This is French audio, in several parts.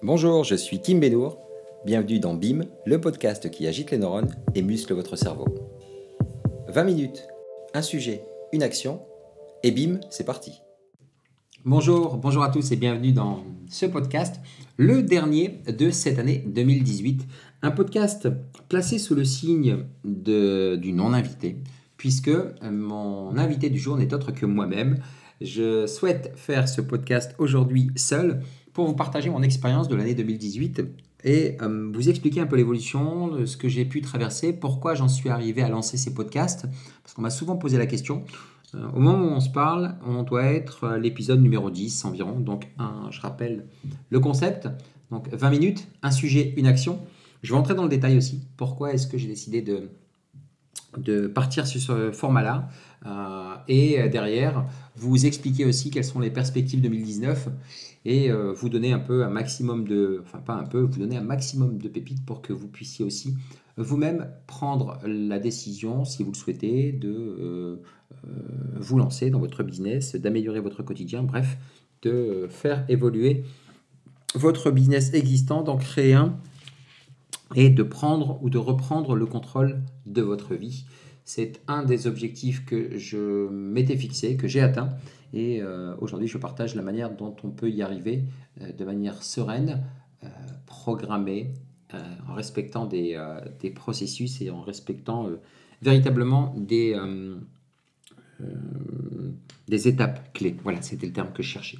Bonjour, je suis Kim Benour. Bienvenue dans BIM, le podcast qui agite les neurones et muscle votre cerveau. 20 minutes, un sujet, une action, et BIM, c'est parti. Bonjour, bonjour à tous et bienvenue dans ce podcast, le dernier de cette année 2018. Un podcast placé sous le signe du non-invité, puisque mon invité du jour n'est autre que moi-même. Je souhaite faire ce podcast aujourd'hui seul pour vous partager mon expérience de l'année 2018 et euh, vous expliquer un peu l'évolution, ce que j'ai pu traverser, pourquoi j'en suis arrivé à lancer ces podcasts, parce qu'on m'a souvent posé la question. Euh, au moment où on se parle, on doit être à l'épisode numéro 10 environ, donc je rappelle le concept, donc 20 minutes, un sujet, une action. Je vais entrer dans le détail aussi, pourquoi est-ce que j'ai décidé de, de partir sur ce format-là. Euh, et derrière, vous expliquer aussi quelles sont les perspectives 2019 et euh, vous donner un peu un maximum de, enfin pas un peu, vous donner un maximum de pépites pour que vous puissiez aussi vous-même prendre la décision, si vous le souhaitez, de euh, vous lancer dans votre business, d'améliorer votre quotidien, bref, de faire évoluer votre business existant, d'en créer un et de prendre ou de reprendre le contrôle de votre vie. C'est un des objectifs que je m'étais fixé, que j'ai atteint. Et euh, aujourd'hui, je partage la manière dont on peut y arriver euh, de manière sereine, euh, programmée, en respectant des, des, processus et en respectant véritablement des, des étapes clés. Voilà, c'était le terme que je cherchais.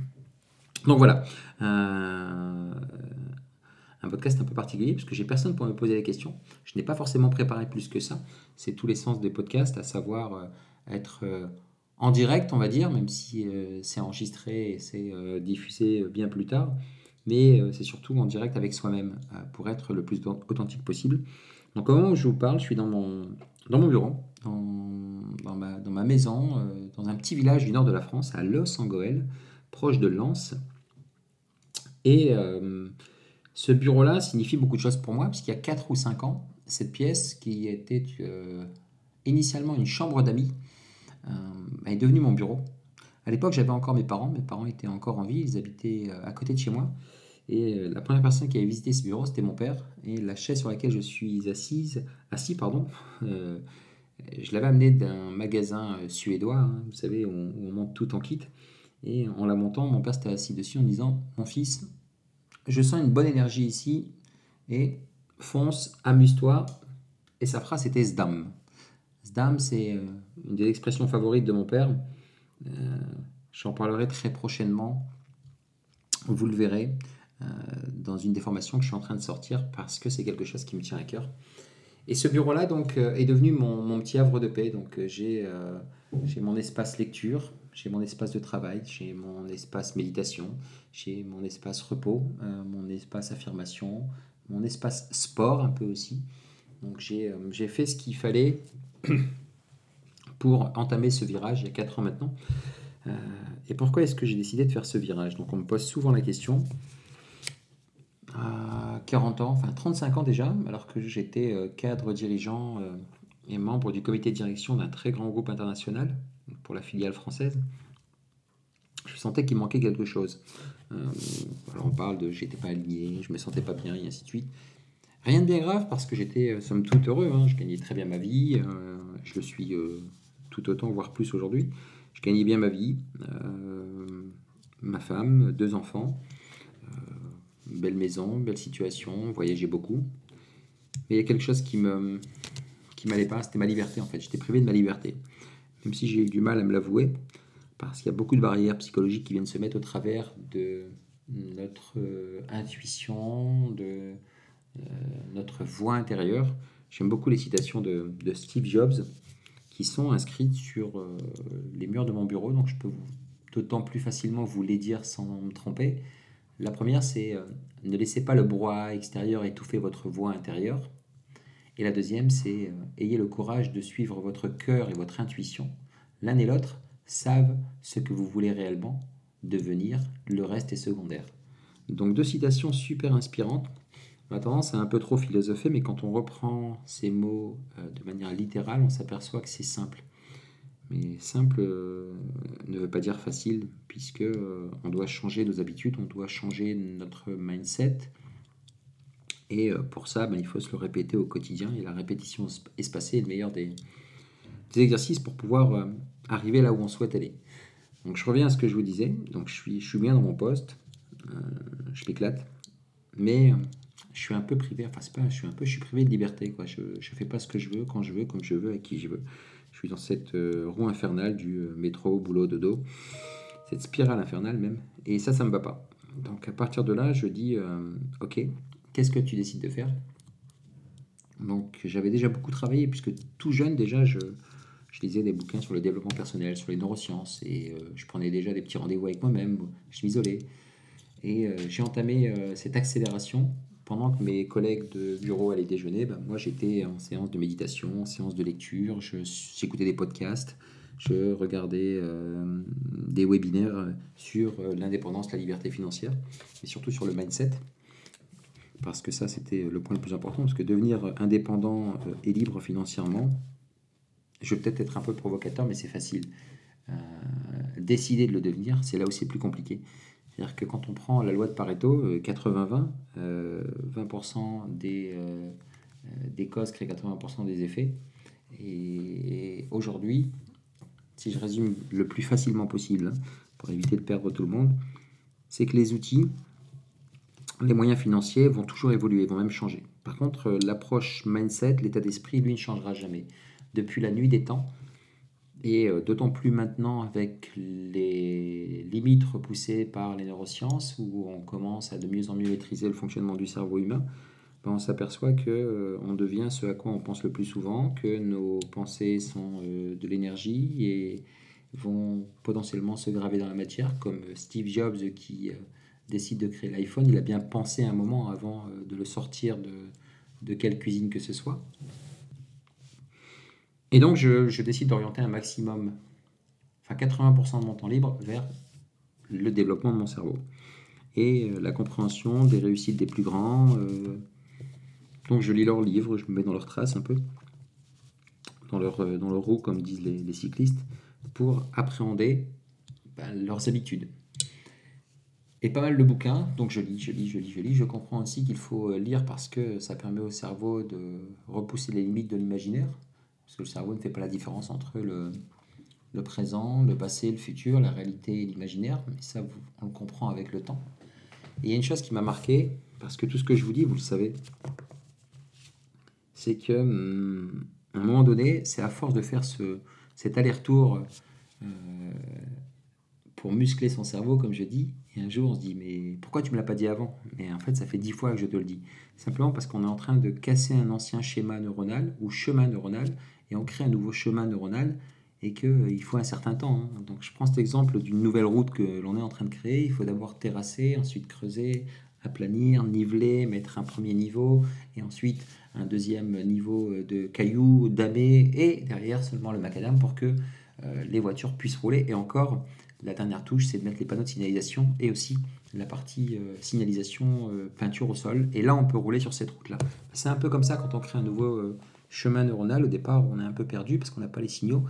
Donc voilà un podcast un peu particulier puisque j'ai personne pour me poser la question. Je n'ai pas forcément préparé plus que ça. C'est tous les sens des podcasts, à savoir euh, être euh, en direct, on va dire, même si euh, c'est enregistré et c'est diffusé bien plus tard. Mais c'est surtout en direct avec soi-même pour être le plus authentique possible. Donc au moment où je vous parle, je suis dans mon, bureau, dans, ma, dans ma maison, dans un petit village du nord de la France, à Los Angeles, proche de Lens. Et ce bureau-là signifie beaucoup de choses pour moi, puisqu'il y a 4 ou 5 ans, cette pièce qui était euh, initialement une chambre d'amis euh, est devenue mon bureau. À l'époque, j'avais encore mes parents, mes parents étaient encore en vie, ils habitaient euh, à côté de chez moi. Et la première personne qui avait visité ce bureau, c'était mon père. Et la chaise sur laquelle je suis assise, assis, pardon, je l'avais amené d'un magasin suédois, hein, vous savez, où on, monte tout en kit. Et en la montant, mon père s'était assis dessus en disant Mon fils, je sens une bonne énergie ici et fonce, amuse-toi. Et sa phrase était Zdam. Zdam, c'est euh, une des expressions favorites de mon père. Euh, j'en parlerai très prochainement. Vous le verrez euh, dans une des formations que je suis en train de sortir parce que c'est quelque chose qui me tient à cœur. Et ce bureau-là donc est devenu mon, petit havre de paix. Donc j'ai mon espace lecture, j'ai mon espace de travail, j'ai mon espace méditation, j'ai mon espace repos, euh, mon espace affirmation, mon espace sport un peu aussi. Donc j'ai euh, fait ce qu'il fallait pour entamer ce virage il y a 4 ans maintenant. Euh, et pourquoi est-ce que j'ai décidé de faire ce virage? Donc on me pose souvent la question. À 40 ans, enfin 35 ans déjà, alors que j'étais cadre dirigeant et membre du comité de direction d'un très grand groupe international, pour la filiale française, je sentais qu'il manquait quelque chose. Euh, alors on parle de j'étais pas aligné, je me sentais pas bien, et ainsi de suite. Rien de bien grave parce que j'étais euh, somme toute heureux, hein. je gagnais très bien ma vie, euh, je le suis tout autant, voire plus aujourd'hui. Je gagnais bien ma vie, ma femme, deux enfants, belle maison, belle situation, voyageais beaucoup. Mais il y a quelque chose qui me qui m'allait pas, c'était ma liberté en fait. J'étais privé de ma liberté même si j'ai eu du mal à me l'avouer, parce qu'il y a beaucoup de barrières psychologiques qui viennent se mettre au travers de notre euh, intuition, de euh, notre voix intérieure. J'aime beaucoup les citations de, Steve Jobs qui sont inscrites sur euh, les murs de mon bureau, donc je peux d'autant plus facilement vous les dire sans me tromper. La première, c'est ne laissez pas le brouhaha extérieur étouffer votre voix intérieure. Et la deuxième, c'est euh, ayez le courage de suivre votre cœur et votre intuition. L'un et l'autre savent ce que vous voulez réellement devenir, le reste est secondaire. Donc deux citations super inspirantes. On a tendance à un peu trop philosopher, mais quand on reprend ces mots euh, de manière littérale, on s'aperçoit que c'est simple. Mais simple ne veut pas dire facile, puisque on doit changer nos habitudes, on doit changer notre mindset. Et pour ça, ben, il faut se le répéter au quotidien. Et la répétition espacée est le meilleur des, exercices pour pouvoir arriver là où on souhaite aller. Donc je reviens à ce que je vous disais. Donc je suis, bien dans mon poste, euh, je m'éclate, mais euh, je suis un peu privé. Enfin c'est pas, je suis un peu, je suis privé de liberté. Je, je fais pas ce que je veux quand je veux, comme je veux, avec qui je veux. Je suis dans cette euh, roue infernale du métro, boulot, dodo, cette spirale infernale même. Et ça, ça me va pas. Donc à partir de là, je dis, ok, qu'est-ce que tu décides de faire? Donc j'avais déjà beaucoup travaillé puisque tout jeune déjà je lisais des bouquins sur le développement personnel, sur les neurosciences, et euh, je prenais déjà des petits rendez-vous avec moi-même, je m'isolais. Et euh, j'ai entamé euh, cette accélération pendant que mes collègues de bureau allaient déjeuner. Ben, moi, j'étais en séance de méditation, en séance de lecture, j'écoutais des podcasts, je regardais des webinaires sur l'indépendance, la liberté financière, et surtout sur le mindset parce que ça c'était le point le plus important, parce que devenir indépendant et libre financièrement, je vais peut-être être un peu provocateur, mais c'est facile. Euh, décider de le devenir, c'est là où c'est plus compliqué. C'est-à-dire que quand on prend la loi de Pareto, 80-20, euh, 20%, euh, des, des causes créent 80% des effets. Et, aujourd'hui, si je résume le plus facilement possible, hein, pour éviter de perdre tout le monde, c'est que les outils, les moyens financiers vont toujours évoluer, vont même changer. Par contre, l'approche mindset, l'état d'esprit, lui, ne changera jamais depuis la nuit des temps. Et euh, d'autant plus maintenant avec les limites repoussées par les neurosciences, où on commence à de mieux en mieux maîtriser le fonctionnement du cerveau humain, ben on s'aperçoit que euh, on devient ce à quoi on pense le plus souvent, que nos pensées sont euh, de l'énergie et vont potentiellement se graver dans la matière, comme Steve Jobs qui décide de créer l'iPhone, il a bien pensé un moment avant de le sortir de, quelle cuisine que ce soit. Et donc, je, décide d'orienter un maximum, enfin 80% de mon temps libre vers le développement de mon cerveau et euh, la compréhension des réussites des plus grands. Euh, donc, je lis leurs livres, je me mets dans leurs traces un peu, dans leur, euh, dans roue, comme disent les, cyclistes, pour appréhender ben, leurs habitudes. Et pas mal de bouquins, donc je lis, je lis, je lis, je lis. Je comprends aussi qu'il faut lire parce que ça permet au cerveau de repousser les limites de l'imaginaire parce que le cerveau ne fait pas la différence entre le, présent, le passé, le futur, la réalité et l'imaginaire. Mais ça, on le comprend avec le temps. Et il y a une chose qui m'a marqué, parce que tout ce que je vous dis, vous le savez, c'est que hum, un moment donné, c'est à force de faire ce, cet aller-retour euh, pour muscler son cerveau, comme je dis, et un jour on se dit, mais pourquoi tu me l'as pas dit avant? Mais en fait, ça fait dix fois que je te le dis. Simplement parce qu'on est en train de casser un ancien schéma neuronal ou chemin neuronal et on crée un nouveau chemin neuronal et qu'il euh, faut un certain temps. Hein. Donc je prends cet exemple d'une nouvelle route que l'on est en train de créer. Il faut d'abord terrasser, ensuite creuser, aplanir, niveler, mettre un premier niveau et ensuite un deuxième niveau euh, de cailloux, damés et derrière seulement le macadam pour que euh, les voitures puissent rouler. Et encore, la dernière touche, c'est de mettre les panneaux de signalisation et aussi la partie signalisation peinture au sol. Et là, on peut rouler sur cette route-là. C'est un peu comme ça quand on crée un nouveau chemin neuronal. Au départ, on est un peu perdu parce qu'on n'a pas les signaux.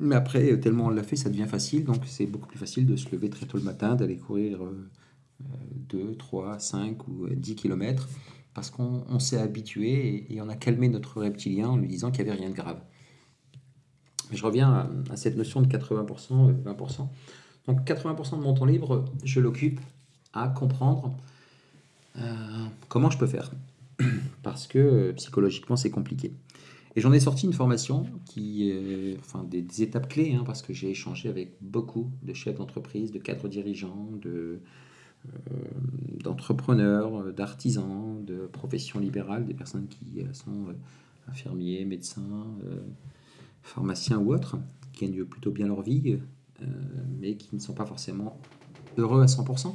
Mais après, tellement on l'a fait, ça devient facile. Donc c'est beaucoup plus facile de se lever très tôt le matin, d'aller courir 2, 3, 5 ou 10 km parce qu'on s'est habitué et, on a calmé notre reptilien en lui disant qu'il n'y avait rien de grave. Je reviens à, cette notion de 80%, 20%. Euh, donc 80% de mon temps libre, je l'occupe à comprendre euh, comment je peux faire parce que euh, psychologiquement c'est compliqué. Et j'en ai sorti une formation qui, enfin des, étapes clés, hein, parce que j'ai échangé avec beaucoup de chefs d'entreprise, de cadres dirigeants, de, euh, d'entrepreneurs, d'artisans, de professions libérales, des personnes qui sont infirmiers, médecins, pharmaciens ou autres, qui gagnent plutôt bien leur vie, mais qui ne sont pas forcément heureux à 100%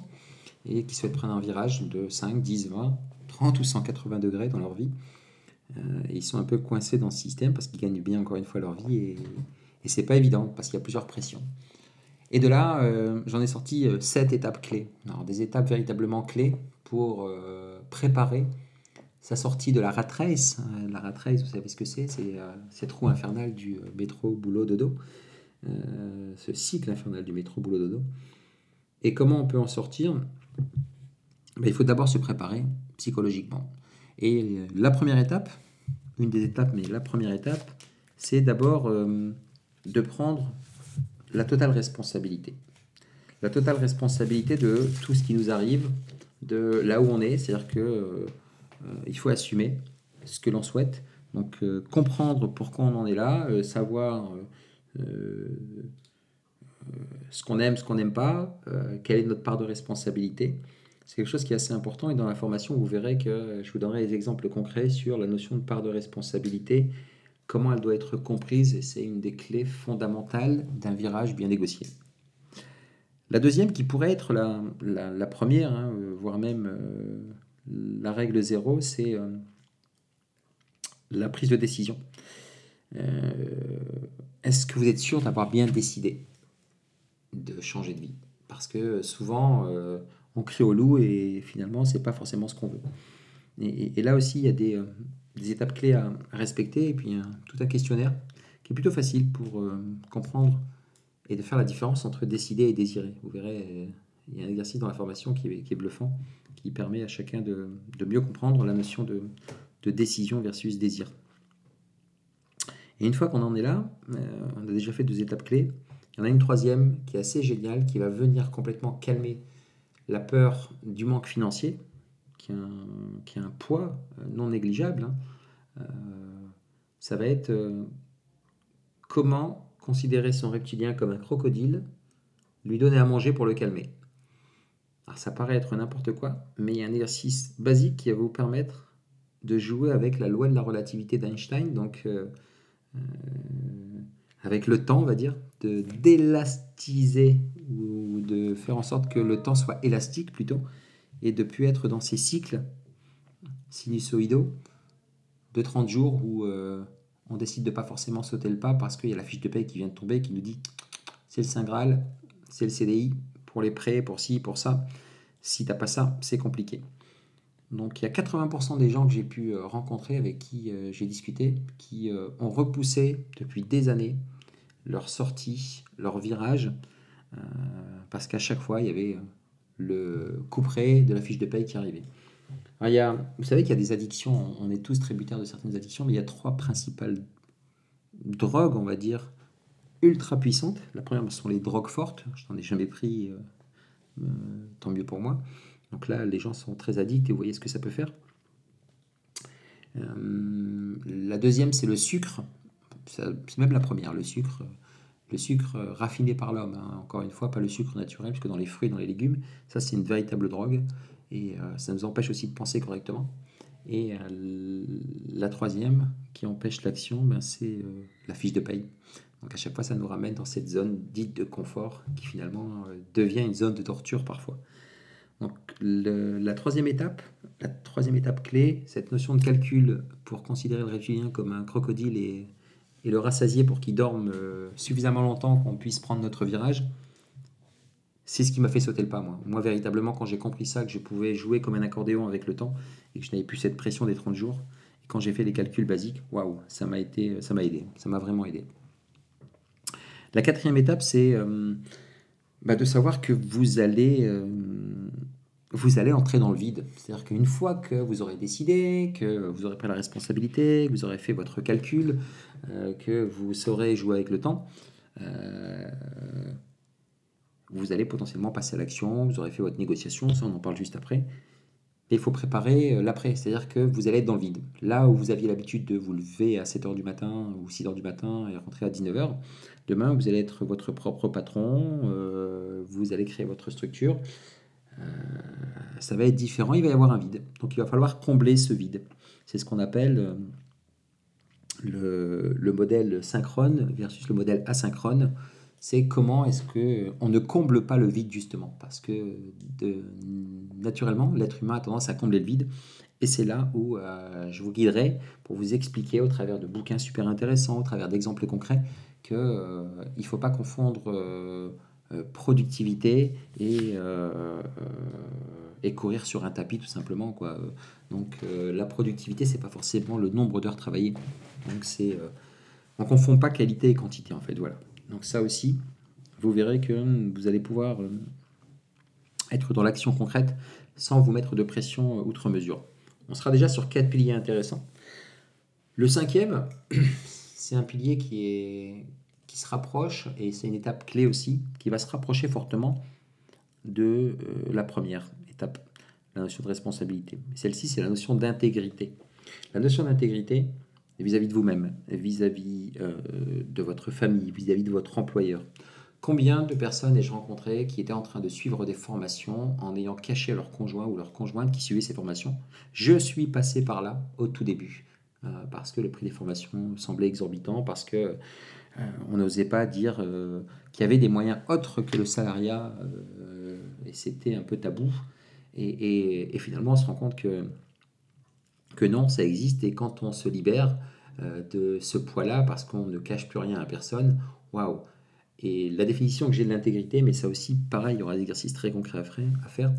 et qui souhaitent prendre un virage de 5, 10, 20, 30 ou 180 degrés dans leur vie. Euh, ils sont un peu coincés dans ce système parce qu'ils gagnent bien encore une fois leur vie et, et c'est pas évident parce qu'il y a plusieurs pressions. Et de là, euh, j'en ai sorti euh, sept étapes clés. Alors, des étapes véritablement clés pour préparer sa sortie de la rat race. La rat race, vous savez ce que c'est C'est cette roue infernale du métro, boulot, dodo. ce cycle infernal du métro boulot dodo. Et comment on peut en sortir? Ben, Il faut d'abord se préparer psychologiquement. Et la première étape, une des étapes, mais la première étape, c'est d'abord de prendre la totale responsabilité. La totale responsabilité de tout ce qui nous arrive, de là où on est, c'est-à-dire que euh, il faut assumer ce que l'on souhaite, donc euh, comprendre pourquoi on en est là, euh, savoir ce qu'on aime, ce qu'on n'aime pas, quelle est notre part de responsabilité. C'est quelque chose qui est assez important et dans la formation, vous verrez que je vous donnerai des exemples concrets sur la notion de part de responsabilité comment elle doit être comprise, et c'est une des clés fondamentales d'un virage bien négocié. La deuxième, qui pourrait être la, première, hein, euh, voire même euh, la règle zéro, c'est euh, la prise de décision. Est-ce que vous êtes sûr d'avoir bien décidé de changer de vie? Parce que souvent, on crie au loup et finalement, c'est pas forcément ce qu'on veut. et, là aussi, il y a des, étapes clés à, respecter et puis tout un questionnaire qui est plutôt facile pour euh, comprendre et de faire la différence entre décider et désirer. Vous verrez, euh, il y a un exercice dans la formation qui est, bluffant, permet à chacun de, mieux comprendre la notion de, décision versus désir. Et une fois qu'on en est là, euh, on a déjà fait deux étapes clés. Il y en a une troisième qui est assez géniale, qui va venir complètement calmer la peur du manque financier qui a un, poids euh, non négligeable, hein. euh, ça va être comment considérer son reptilien comme un crocodile, lui donner à manger pour le calmer. Alors ça paraît être n'importe quoi, mais il y a un exercice basique qui va vous permettre de jouer avec la loi de la relativité d'Einstein, donc avec le temps, on va dire, de d'élastiser ou de faire en sorte que le temps soit élastique plutôt, et de plus être dans ces cycles sinusoïdaux de 30 jours où euh, on décide de pas forcément sauter le pas parce qu'il y a la fiche de paie qui vient de tomber qui nous dit c'est le Saint Graal, c'est le CDI pour les prêts, pour ci, pour ça. Si t'as pas ça, c'est compliqué. Donc il y a 80% des gens que j'ai pu euh, rencontrer, avec qui euh, j'ai discuté, qui ont repoussé depuis des années leur sortie, leur virage, parce qu'à chaque fois, il y avait le couperet de la fiche de paye qui arrivait. il y a, vous savez qu'il y a des addictions, on est tous tributaires de certaines addictions, mais il y a trois principales drogues, on va dire, ultra puissantes. La première, sont les drogues fortes. Je n'en ai jamais pris, euh, euh, tant mieux pour moi. Donc là, les gens sont très addicts et vous voyez ce que ça peut faire. Euh, la deuxième, c'est le sucre. C'est même la première, le sucre le sucre raffiné par l'homme. Hein. Encore une fois, pas le sucre naturel, puisque dans les fruits, dans les légumes, ça c'est une véritable drogue. Et ça nous empêche aussi de penser correctement. Et la troisième, qui empêche l'action, ben, c'est la fiche de paye. Donc à chaque fois, ça nous ramène dans cette zone dite de confort, qui finalement devient une zone de torture parfois. Donc la troisième étape, la troisième étape clé, cette notion de calcul pour considérer le reptilien comme un crocodile et et le rassasier pour qu'il dorme euh, suffisamment longtemps qu'on puisse prendre notre virage, c'est ce qui m'a fait sauter le pas, moi. Moi, véritablement, quand j'ai compris ça, que je pouvais jouer comme un accordéon avec le temps et que je n'avais plus cette pression des 30 jours, et quand j'ai fait les calculs basiques, waouh, ça m'a été, ça m'a aidé, ça m'a vraiment aidé. La quatrième étape, c'est euh, bah, de savoir que vous allez euh, vous allez entrer dans le vide. C'est-à-dire qu'une fois que vous aurez décidé, que vous aurez pris la responsabilité, que vous aurez fait votre calcul, euh, que vous saurez jouer avec le temps, vous allez potentiellement passer à l'action, vous aurez fait votre négociation, ça on en parle juste après. Il faut préparer euh, l'après, c'est-à-dire que vous allez être dans le vide. Là où vous aviez l'habitude de vous lever à 7h du matin ou 6h du matin et rentrer à 19h, demain vous allez être votre propre patron, vous allez créer votre structure, euh, ça va être différent, il va y avoir un vide. Donc il va falloir combler ce vide. C'est ce qu'on appelle euh, le, le, modèle synchrone versus le modèle asynchrone. C'est comment est-ce que on ne comble pas le vide justement, parce que naturellement l'être humain a tendance à combler le vide. Et c'est là où euh, je vous guiderai pour vous expliquer au travers de bouquins super intéressants, au travers d'exemples concrets, qu'il ne faut pas confondre euh, productivité et, euh, euh, et courir sur un tapis tout simplement. Quoi. Donc la productivité, c'est pas forcément le nombre d'heures travaillées. Donc c'est on confond pas qualité et quantité en fait. Voilà. Donc ça aussi, vous verrez que vous allez pouvoir euh, être dans l'action concrète sans vous mettre de pression outre mesure. On sera déjà sur quatre piliers intéressants. Le cinquième, c'est un pilier qui, est, qui se rapproche, et c'est une étape clé aussi, qui va se rapprocher fortement de euh, la première étape, la notion de responsabilité. Celle-ci, c'est la notion d'intégrité. La notion d'intégrité vis-à-vis de vous-même, vis-à-vis euh, de votre famille, vis-à-vis de votre employeur. Combien de personnes ai-je rencontré qui étaient en train de suivre des formations en ayant caché leur conjoint ou leur conjointe qui suivait ces formations? Je suis passé par là au tout début. Euh, parce que le prix des formations semblait exorbitant, parce que euh, on n'osait pas dire qu'il y avait des moyens autres que le salariat, et c'était un peu tabou. Et, finalement, on se rend compte que, que non, ça existe, et quand on se libère de ce poids-là, parce qu'on ne cache plus rien à personne, waouh Et la définition que j'ai de l'intégrité, mais ça aussi, pareil, il y aura des exercices très concrets à faire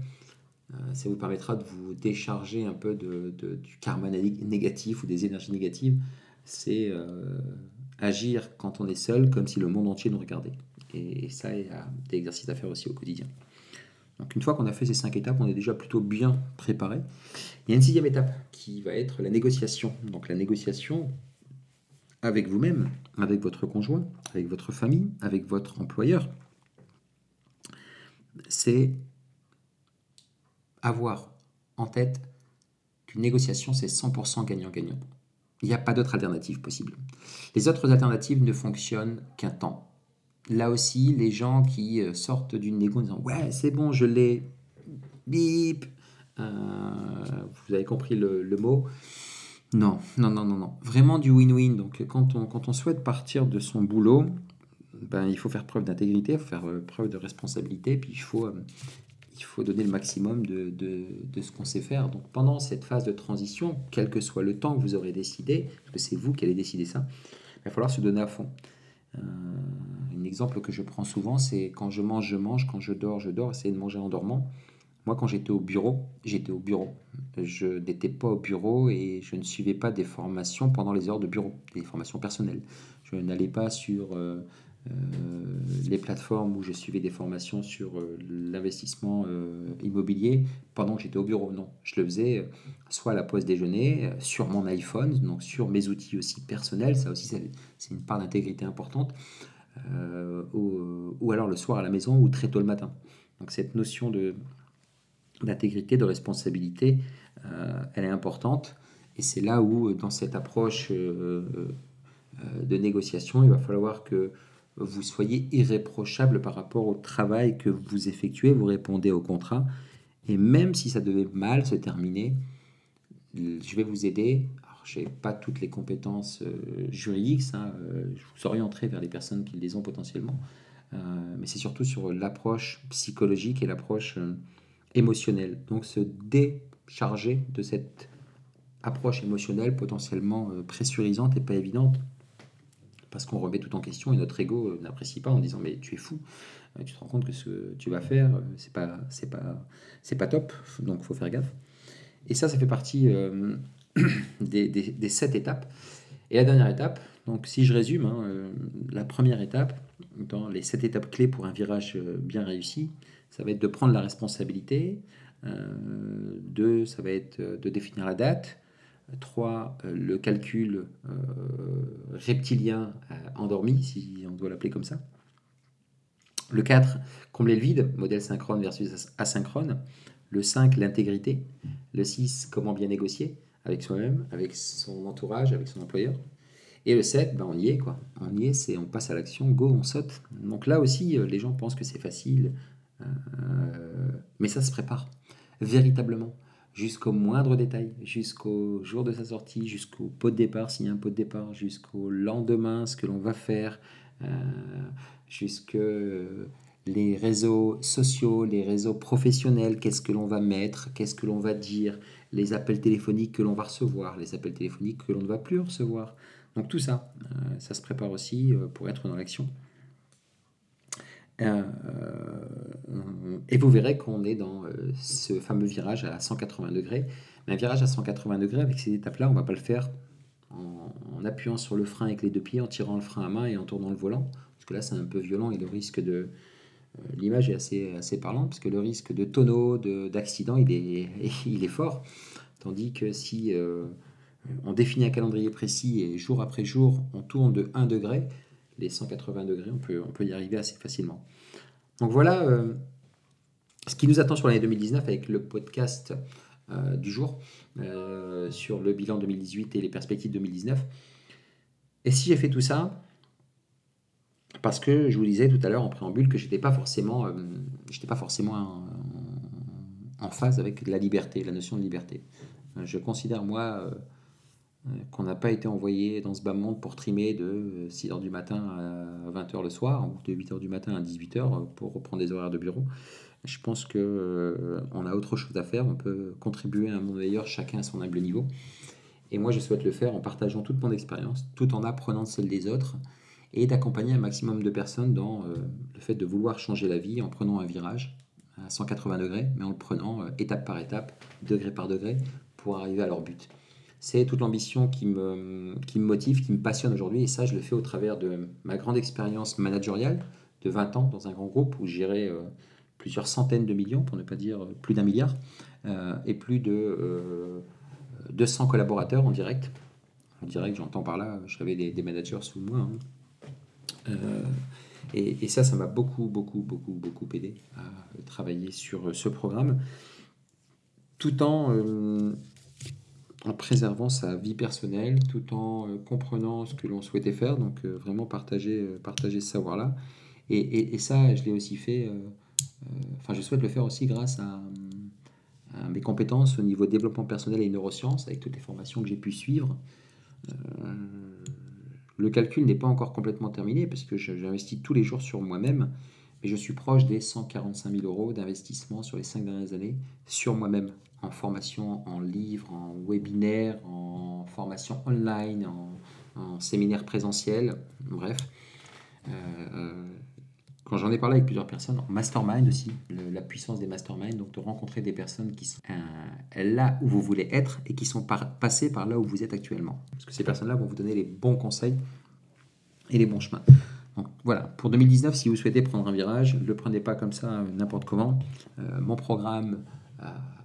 euh, ça vous permettra de vous décharger un peu de, du karma négatif ou des énergies négatives. C'est euh, agir quand on est seul, comme si le monde entier nous regardait. Et, ça, il y a des exercices à faire aussi au quotidien. Donc une fois qu'on a fait ces cinq étapes, on est déjà plutôt bien préparé. Il y a une sixième étape qui va être la négociation. Donc la négociation avec vous-même, avec votre conjoint, avec votre famille, avec votre employeur. C'est avoir en tête qu'une négociation, c'est 100% gagnant-gagnant. Il n'y a pas d'autre alternative possible. Les autres alternatives ne fonctionnent qu'un temps. Là aussi, les gens qui euh, sortent d'une négo en disant Ouais, c'est bon, je l'ai, bip, euh, vous avez compris le, mot. Non, non, non, non, non. Vraiment du win-win. Donc, quand on, quand on souhaite partir de son boulot, ben, il faut faire preuve d'intégrité, il faut faire euh, preuve de responsabilité, puis il faut, il faut donner le maximum de, de, ce qu'on sait faire. Donc pendant cette phase de transition, quel que soit le temps que vous aurez décidé, parce que c'est vous qui allez décider ça, il va falloir se donner à fond. Euh, un exemple que je prends souvent, c'est quand je mange, je mange, quand je dors, je dors, essayer de manger en dormant. Moi, quand j'étais au bureau, j'étais au bureau. Je n'étais pas au bureau et je ne suivais pas des formations pendant les heures de bureau, des formations personnelles. Je n'allais pas sur euh, les plateformes où je suivais des formations sur euh, l'investissement euh, immobilier pendant que j'étais au bureau. Non, je le faisais soit à la pause déjeuner, sur mon iPhone, donc sur mes outils aussi personnels, ça aussi c'est une part d'intégrité importante, ou, alors le soir à la maison ou très tôt le matin. Donc cette notion d'intégrité, de responsabilité, elle est importante. Et c'est là où, dans cette approche de négociation, il va falloir que vous soyez irréprochable par rapport au travail que vous effectuez, vous répondez au contrat. Et même si ça devait mal se terminer, je vais vous aider. Je n'ai pas toutes les compétences euh, juridiques, ça, euh, je vous orienterai vers les personnes qui les ont potentiellement. Euh, mais c'est surtout sur l'approche psychologique et l'approche émotionnelle. Donc se décharger de cette approche émotionnelle potentiellement pressurisante et pas évidente parce qu'on remet tout en question et notre ego euh, n'apprécie pas en disant mais tu es fou, euh, tu te rends compte que ce que tu vas faire euh, c'est pas c'est pas c'est pas top, donc faut faire gaffe. Et ça, ça fait partie des, des, sept étapes. Et la dernière étape, donc si je résume, hein, la première étape dans les sept étapes clés pour un virage bien réussi, ça va être de prendre la responsabilité. deux, ça va être de définir la date. 3. Euh, le calcul euh, reptilien euh, endormi, si on doit l'appeler comme ça. Le 4, combler le vide, modèle synchrone versus asynchrone. Le 5, l'intégrité. Le 6, comment bien négocier avec soi-même, avec son entourage, avec son employeur. Et le 7, ben on y est, quoi. On y est, c'est on passe à l'action, go, on saute. Donc là aussi, les gens pensent que c'est facile, mais ça se prépare, véritablement jusqu'au moindre détail, jusqu'au jour de sa sortie, jusqu'au pot de départ, s'il y a un pot de départ, jusqu'au lendemain, ce que l'on va faire, euh, jusque les réseaux sociaux, les réseaux professionnels, qu'est-ce que l'on va mettre, qu'est-ce que l'on va dire, les appels téléphoniques que l'on va recevoir, les appels téléphoniques que l'on ne va plus recevoir. Donc tout ça, euh, ça se prépare aussi euh, pour être dans l'action. Euh, et vous verrez qu'on est dans euh, ce fameux virage à 180 degrés. Un virage à 180 degrés, avec ces étapes-là, on ne va pas le faire en, appuyant sur le frein avec les deux pieds, en tirant le frein à main et en tournant le volant. Parce que là c'est un peu violent et le risque de... L'image est assez, assez parlante, parce que le risque de tonneau, d'accident, il est, il est fort. Tandis que si on définit un calendrier précis et jour après jour, on tourne de 1 degré, les 180 degrés, on peut, on peut y arriver assez facilement. Donc voilà euh, ce qui nous attend sur l'année 2019 avec le podcast euh, du jour euh, sur le bilan 2018 et les perspectives 2019. Et si j'ai fait tout ça, parce que je vous disais tout à l'heure en préambule que j'étais pas forcément, pas forcément en, en, phase avec la liberté, la notion de liberté. Je considère moi qu'on n'a pas été envoyé dans ce bas monde pour trimer de 6h euh, du matin à 20h le soir, ou de 8h du matin à 18h pour reprendre des horaires de bureau. Je pense qu'on euh, on a autre chose à faire, on peut contribuer à un monde meilleur chacun à son humble niveau. Et moi, je souhaite le faire en partageant toute mon expérience, tout en apprenant celle des autres, et d'accompagner un maximum de personnes dans euh, le fait de vouloir changer la vie en prenant un virage à 180 degrés, mais en le prenant étape par étape, degré par degré, pour arriver à leur but. C'est toute l'ambition qui me, qui me motive, qui me passionne aujourd'hui. Et ça, je le fais au travers de ma grande expérience managériale de 20 ans dans un grand groupe où j'irai euh, plusieurs centaines de millions, pour ne pas dire euh, plus d'un milliard, euh, et plus de 200 collaborateurs en direct. En direct, j'entends par là, j'avais des, des, managers sous moi. Hein. Et, et, ça, ça m'a beaucoup, beaucoup, beaucoup, beaucoup aidé à travailler sur ce programme, tout en en préservant sa vie personnelle, tout en euh, comprenant ce que l'on souhaitait faire, donc euh, vraiment partager, euh, partager ce savoir-là. Et, et, ça, je l'ai aussi fait, enfin je souhaite le faire aussi grâce à, mes compétences au niveau développement personnel et neurosciences, avec toutes les formations que j'ai pu suivre. le calcul n'est pas encore complètement terminé, parce que j'investis tous les jours sur moi-même, je suis proche des 145 000 euros d'investissement sur les cinq dernières années sur moi-même en formation, en livres, en webinaire, en formation online, en, séminaire présentiel, bref. Euh, euh, quand j'en ai parlé avec plusieurs personnes, en mastermind aussi, la puissance des masterminds, donc de rencontrer des personnes qui sont euh, là où vous voulez être et qui sont passées par là où vous êtes actuellement. Parce que ces personnes-là vont vous donner les bons conseils et les bons chemins. Voilà, pour 2019, si vous souhaitez prendre un virage, ne le prenez pas comme ça n'importe comment. mon programme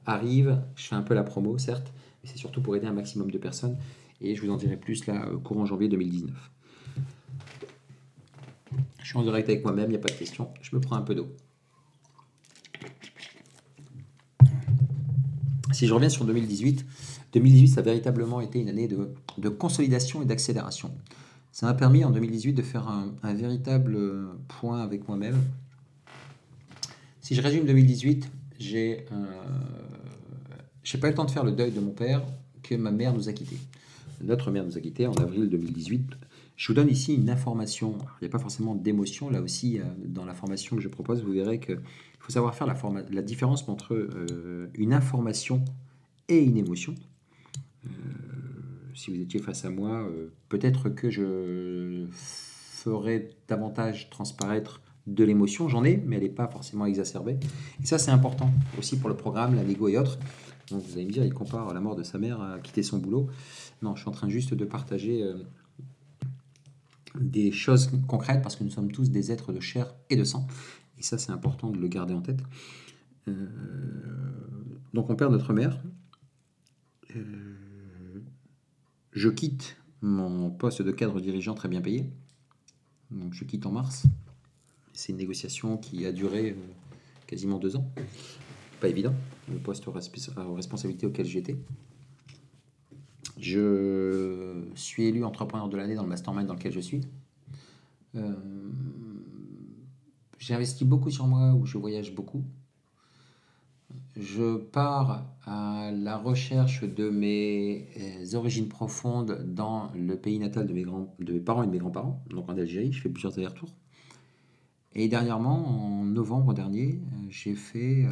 arrive. Je fais un peu la promo, certes, mais c'est surtout pour aider un maximum de personnes. Et je vous en dirai plus là, courant janvier 2019. Je suis en direct avec moi-même, il n'y a pas de question. Je me prends un peu d'eau. Si je reviens sur 2018, 2018, ça a véritablement été une année de, consolidation et d'accélération. Ça m'a permis en 2018 de faire un, véritable point avec moi-même. Si je résume 2018, j'ai j'ai pas eu le temps de faire le deuil de mon père que ma mère nous a quittés. Notre mère nous a quittés en avril 2018. Je vous donne ici une information. Il n'y a pas forcément d'émotion. Là aussi, euh, dans la formation que je propose, vous verrez qu'il faut savoir faire la, différence entre euh, une information et une émotion. Euh, si vous étiez face à moi, peut-être que je ferais davantage transparaître de l'émotion. J'en ai, mais elle n'est pas forcément exacerbée. Et ça, c'est important aussi pour le programme, la négo et autres. Donc vous allez me dire, il compare la mort de sa mère à quitter son boulot. Non, je suis en train juste de partager euh, des choses concrètes parce que nous sommes tous des êtres de chair et de sang. Et ça, c'est important de le garder en tête. Euh, donc on perd notre mère. Euh, je quitte mon poste de cadre dirigeant très bien payé. Donc je quitte en mars. C'est une négociation qui a duré quasiment deux ans pas évident, le poste aux, responsabilités auquel j'étais. Je suis élu entrepreneur de l'année dans le mastermind dans lequel je suis. Euh, j'ai investi beaucoup sur moi, où je voyage beaucoup. Je pars à la recherche de mes euh, origines profondes dans le pays natal de mes, grands, de mes parents et de mes grands-parents, donc en Algérie. Je fais plusieurs allers-retours. Et dernièrement, en novembre dernier, euh, j'ai fait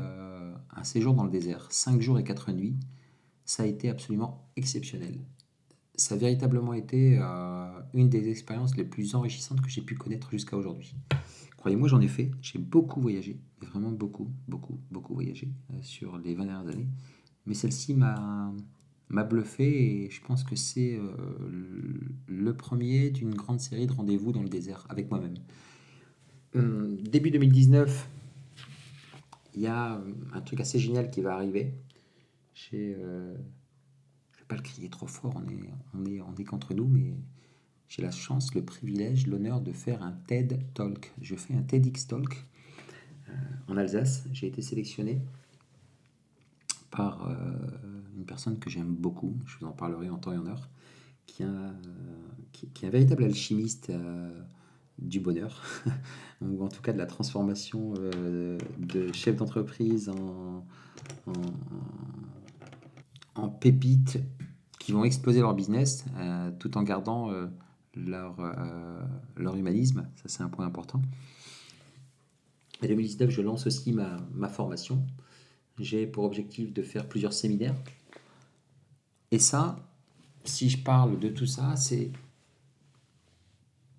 un séjour dans le désert, 5 jours et 4 nuits, ça a été absolument exceptionnel. Ça a véritablement été euh, une des expériences les plus enrichissantes que j'ai pu connaître jusqu'à aujourd'hui. Croyez-moi, j'en ai fait, j'ai beaucoup voyagé, vraiment beaucoup, beaucoup, beaucoup voyagé euh, sur les 20 dernières années. Mais celle-ci m'a, bluffé et je pense que c'est euh, le premier d'une grande série de rendez-vous dans le désert avec moi-même. hum, début 2019, il y a un truc assez génial qui va arriver. Euh, je vais pas le crier trop fort, on est, on est, on est qu'entre nous, mais j'ai la chance, le privilège, l'honneur de faire un TED Talk. Je fais un TEDx Talk euh, en Alsace. J'ai été sélectionné par euh, une personne que j'aime beaucoup, je vous en parlerai en temps et en heure, qui, qui est un véritable alchimiste du bonheur, ou en tout cas de la transformation euh, de chef d'entreprise en, pépites qui vont exploser leur business euh, tout en gardant euh, leur, leur humanisme. Ça, c'est un point important. En 2019, je lance aussi ma, ma formation. J'ai pour objectif de faire plusieurs séminaires. Et ça, si je parle de tout ça, c'est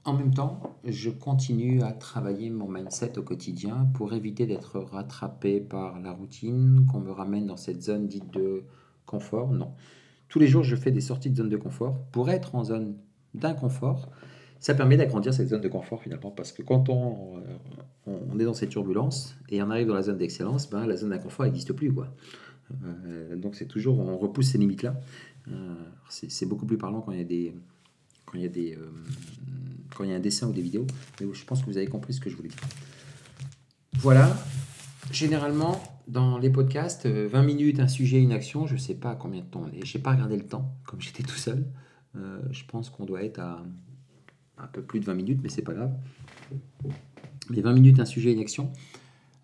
en même temps, je continue à travailler mon mindset au quotidien pour éviter d'être rattrapé par la routine, qu'on me ramène dans cette zone dite de confort. Non. Tous les jours, je fais des sorties de zone de confort pour être en zone d'inconfort. Ça permet d'agrandir cette zone de confort finalement parce que quand on, euh, on est dans cette turbulence et on arrive dans la zone d'excellence, ben, la zone d'inconfort n'existe plus. Quoi. Euh, donc c'est toujours, on repousse ces limites-là. Euh, c'est beaucoup plus parlant quand il y a des, quand il y a des, quand il y a un dessin ou des vidéos. Mais je pense que vous avez compris ce que je voulais dire. Voilà. Généralement, dans les podcasts, 20 euh, minutes, un sujet, une action, je ne sais pas combien de temps on est. Je n'ai pas regardé le temps, comme j'étais tout seul. Euh, je pense qu'on doit être à un peu plus de 20 minutes, mais c'est pas grave. Mais 20 minutes, un sujet, une action.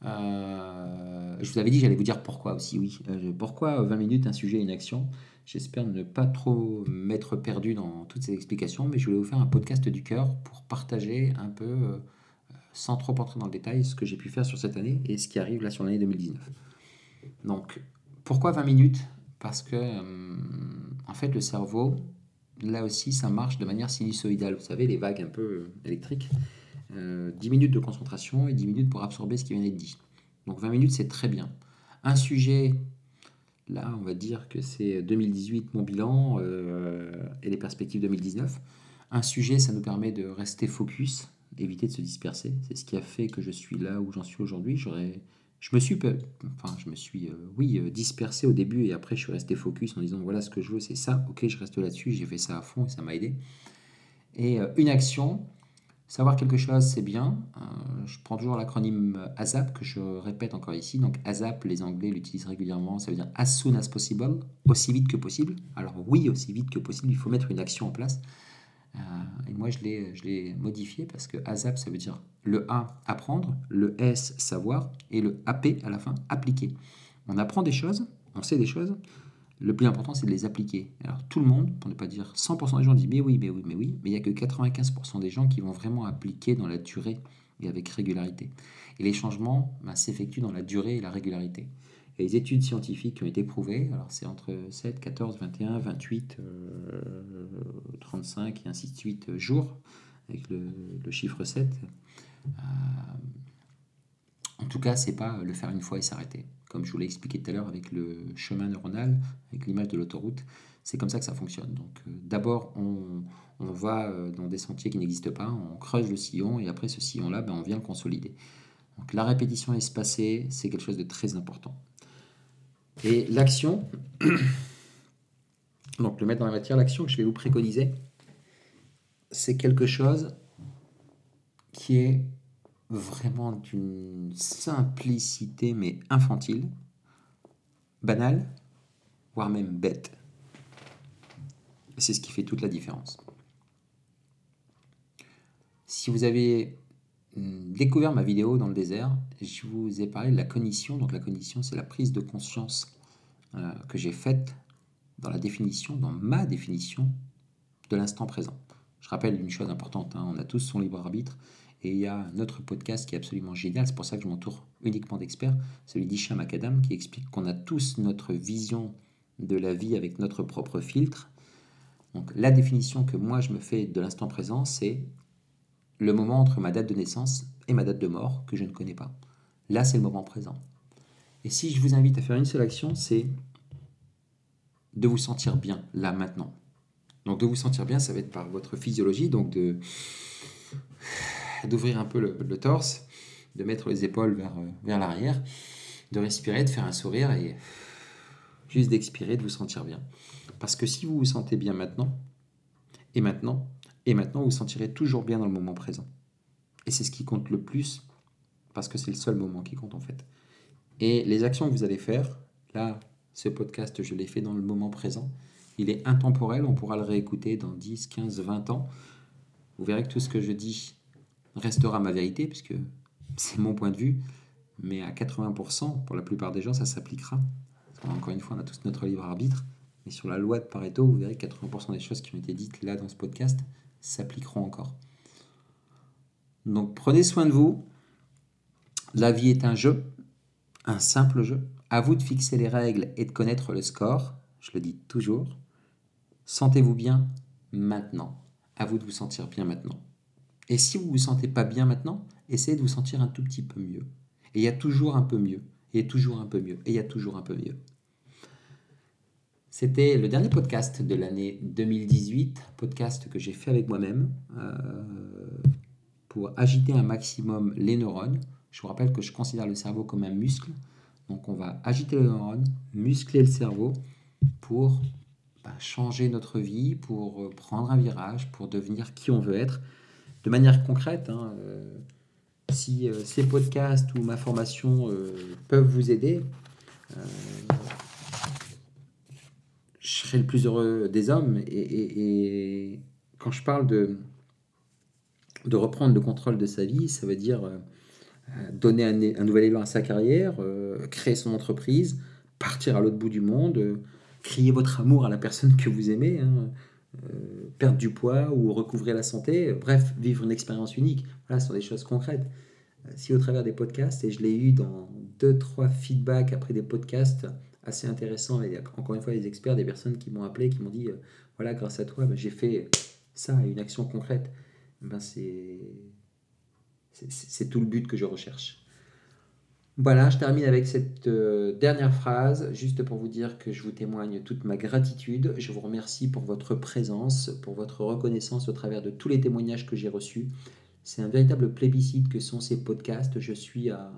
Euh, je vous avais dit, j'allais vous dire pourquoi aussi, oui. pourquoi 20 minutes, un sujet, une action? J'espère ne pas trop m'être perdu dans toutes ces explications, mais je voulais vous faire un podcast du cœur pour partager un peu, euh, sans trop entrer dans le détail, ce que j'ai pu faire sur cette année et ce qui arrive là sur l'année 2019. Donc, pourquoi 20 minutes? Parce que, euh, en fait, le cerveau, là aussi, ça marche de manière sinusoïdale. Vous savez, les vagues un peu euh, électriques. 10 minutes de concentration et 10 minutes pour absorber ce qui vient d'être dit. Donc 20 minutes, c'est très bien. Un sujet Là, on va dire que c'est 2018 mon bilan euh, et les perspectives 2019. Un sujet, ça nous permet de rester focus, éviter de se disperser. C'est ce qui a fait que je suis là où j'en suis aujourd'hui. J'aurais, je me suis, enfin, je me suis, euh, oui, euh, dispersé au début et après je suis resté focus en disant voilà ce que je veux, c'est ça. Ok, je reste là-dessus. J'ai fait ça à fond et ça m'a aidé. Et une action, Savoir quelque chose, c'est bien. Euh, je prends toujours l'acronyme ASAP que je répète encore ici. Donc ASAP, les Anglais l'utilisent régulièrement. Ça veut dire as soon as possible, aussi vite que possible. Alors oui, aussi vite que possible, il faut mettre une action en place. Euh, et moi, je l'ai modifié parce que ASAP, ça veut dire le A, apprendre, le S, savoir, et le AP à la fin, appliquer. On apprend des choses, on sait des choses, le plus important, c'est de les appliquer. Alors tout le monde, pour ne pas dire 100% des gens disent mais oui, mais oui, mais oui, mais il n'y a que 95% des gens qui vont vraiment appliquer dans la durée et avec régularité. Et les changements ben, s'effectuent dans la durée et la régularité. Les études scientifiques qui ont été prouvées, alors c'est entre 7, 14, 21, 28, 35 et ainsi de suite jours, avec le, chiffre 7. Euh, en tout cas, c'est pas le faire une fois et s'arrêter comme je vous l'ai expliqué tout à l'heure avec le chemin neuronal, avec l'image de l'autoroute. C'est comme ça que ça fonctionne. Donc euh, d'abord, on, va euh, dans des sentiers qui n'existent pas, on creuse le sillon et après ce sillon-là, ben, on vient le consolider. Donc la répétition espacée, c'est quelque chose de très important. Et l'action, donc le mettre dans la matière, l'action que je vais vous préconiser, c'est quelque chose qui est vraiment d'une simplicité mais infantile, banale, voire même bête. C'est ce qui fait toute la différence. Si vous avez découvert ma vidéo dans le désert, je vous ai parlé de la cognition. Donc la cognition, c'est la prise de conscience euh, que j'ai faite dans la définition, dans ma définition de l'instant présent. Je rappelle une chose importante, hein, on a tous son libre arbitre et il y a un autre podcast qui est absolument génial, c'est pour ça que je m'entoure uniquement d'experts, celui d'Isham Akadam, qui explique qu'on a tous notre vision de la vie avec notre propre filtre. Donc la définition que moi je me fais de l'instant présent, c'est le moment entre ma date de naissance et ma date de mort que je ne connais pas. Là, c'est le moment présent. Et si je vous invite à faire une seule action, c'est de vous sentir bien, là, maintenant. Donc de vous sentir bien, ça va être par votre physiologie, donc de d'ouvrir un peu le, torse, de mettre les épaules vers, vers l'arrière, de respirer, de faire un sourire et juste d'expirer, de vous sentir bien. Parce que si vous vous sentez bien maintenant, et maintenant, et maintenant, vous vous sentirez toujours bien dans le moment présent. Et c'est ce qui compte le plus, parce que c'est le seul moment qui compte en fait. Et les actions que vous allez faire, là, ce podcast, je l'ai fait dans le moment présent. Il est intemporel, on pourra le réécouter dans 10, 15, 20 ans. Vous verrez que tout ce que je dis restera ma vérité, puisque c'est mon point de vue, mais à 80%, pour la plupart des gens, ça s'appliquera. Encore une fois, on a tous notre libre arbitre, mais sur la loi de Pareto, vous verrez que 80% des choses qui ont été dites là dans ce podcast s'appliqueront encore. Donc prenez soin de vous. La vie est un jeu, un simple jeu. À vous de fixer les règles et de connaître le score. Je le dis toujours. Sentez-vous bien maintenant. À vous de vous sentir bien maintenant. Et si vous ne vous sentez pas bien maintenant, essayez de vous sentir un tout petit peu mieux. Et il y a toujours un peu mieux. Et toujours un peu mieux. Et il y a toujours un peu mieux. C'était le dernier podcast de l'année 2018, podcast que j'ai fait avec moi-même euh, pour agiter un maximum les neurones. Je vous rappelle que je considère le cerveau comme un muscle. Donc on va agiter les neurones, muscler le cerveau pour bah, changer notre vie, pour euh, prendre un virage, pour devenir qui on veut être de manière concrète, hein, euh, si ces podcasts ou ma formation peuvent vous aider, je serai le plus heureux des hommes. Et, quand je parle de, reprendre le contrôle de sa vie, ça veut dire donner un, nouvel élan à sa carrière, créer son entreprise, partir à l'autre bout du monde, crier votre amour à la personne que vous aimez. Hein, euh, perdre du poids ou recouvrir la santé, bref, vivre une expérience unique. Voilà, ce sont des choses concrètes. Euh, si au travers des podcasts, et je l'ai eu dans deux, trois feedbacks après des podcasts assez intéressants, et encore une fois, des experts, des personnes qui m'ont appelé, qui m'ont dit, euh, voilà, grâce à toi, ben, j'ai fait ça, une action concrète. Ben, c'est tout le but que je recherche. Voilà, je termine avec cette euh, dernière phrase, juste pour vous dire que je vous témoigne toute ma gratitude. Je vous remercie pour votre présence, pour votre reconnaissance au travers de tous les témoignages que j'ai reçus. C'est un véritable plébiscite que sont ces podcasts. Je suis à,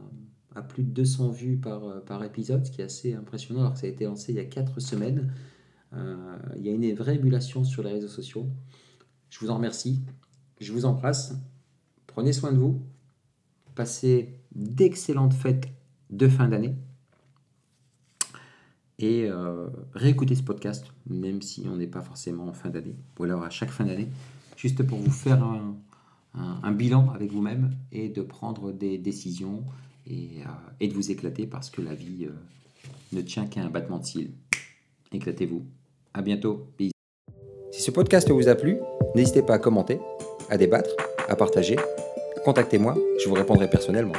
plus de 200 vues par, euh, par épisode, ce qui est assez impressionnant alors que ça a été lancé il y a 4 semaines. Euh, il y a une vraie émulation sur les réseaux sociaux. Je vous en remercie. Je vous embrasse. Prenez soin de vous. Passez d'excellentes fêtes de fin d'année. Et euh, réécouter ce podcast, même si on n'est pas forcément en fin d'année, ou alors à chaque fin d'année, juste pour vous faire un, bilan avec vous-même et de prendre des décisions et, euh, de vous éclater parce que la vie euh, ne tient qu'à un battement de cils. Éclatez-vous. À bientôt. Peace. Si ce podcast vous a plu, n'hésitez pas à commenter, à débattre, à partager. Contactez-moi, je vous répondrai personnellement.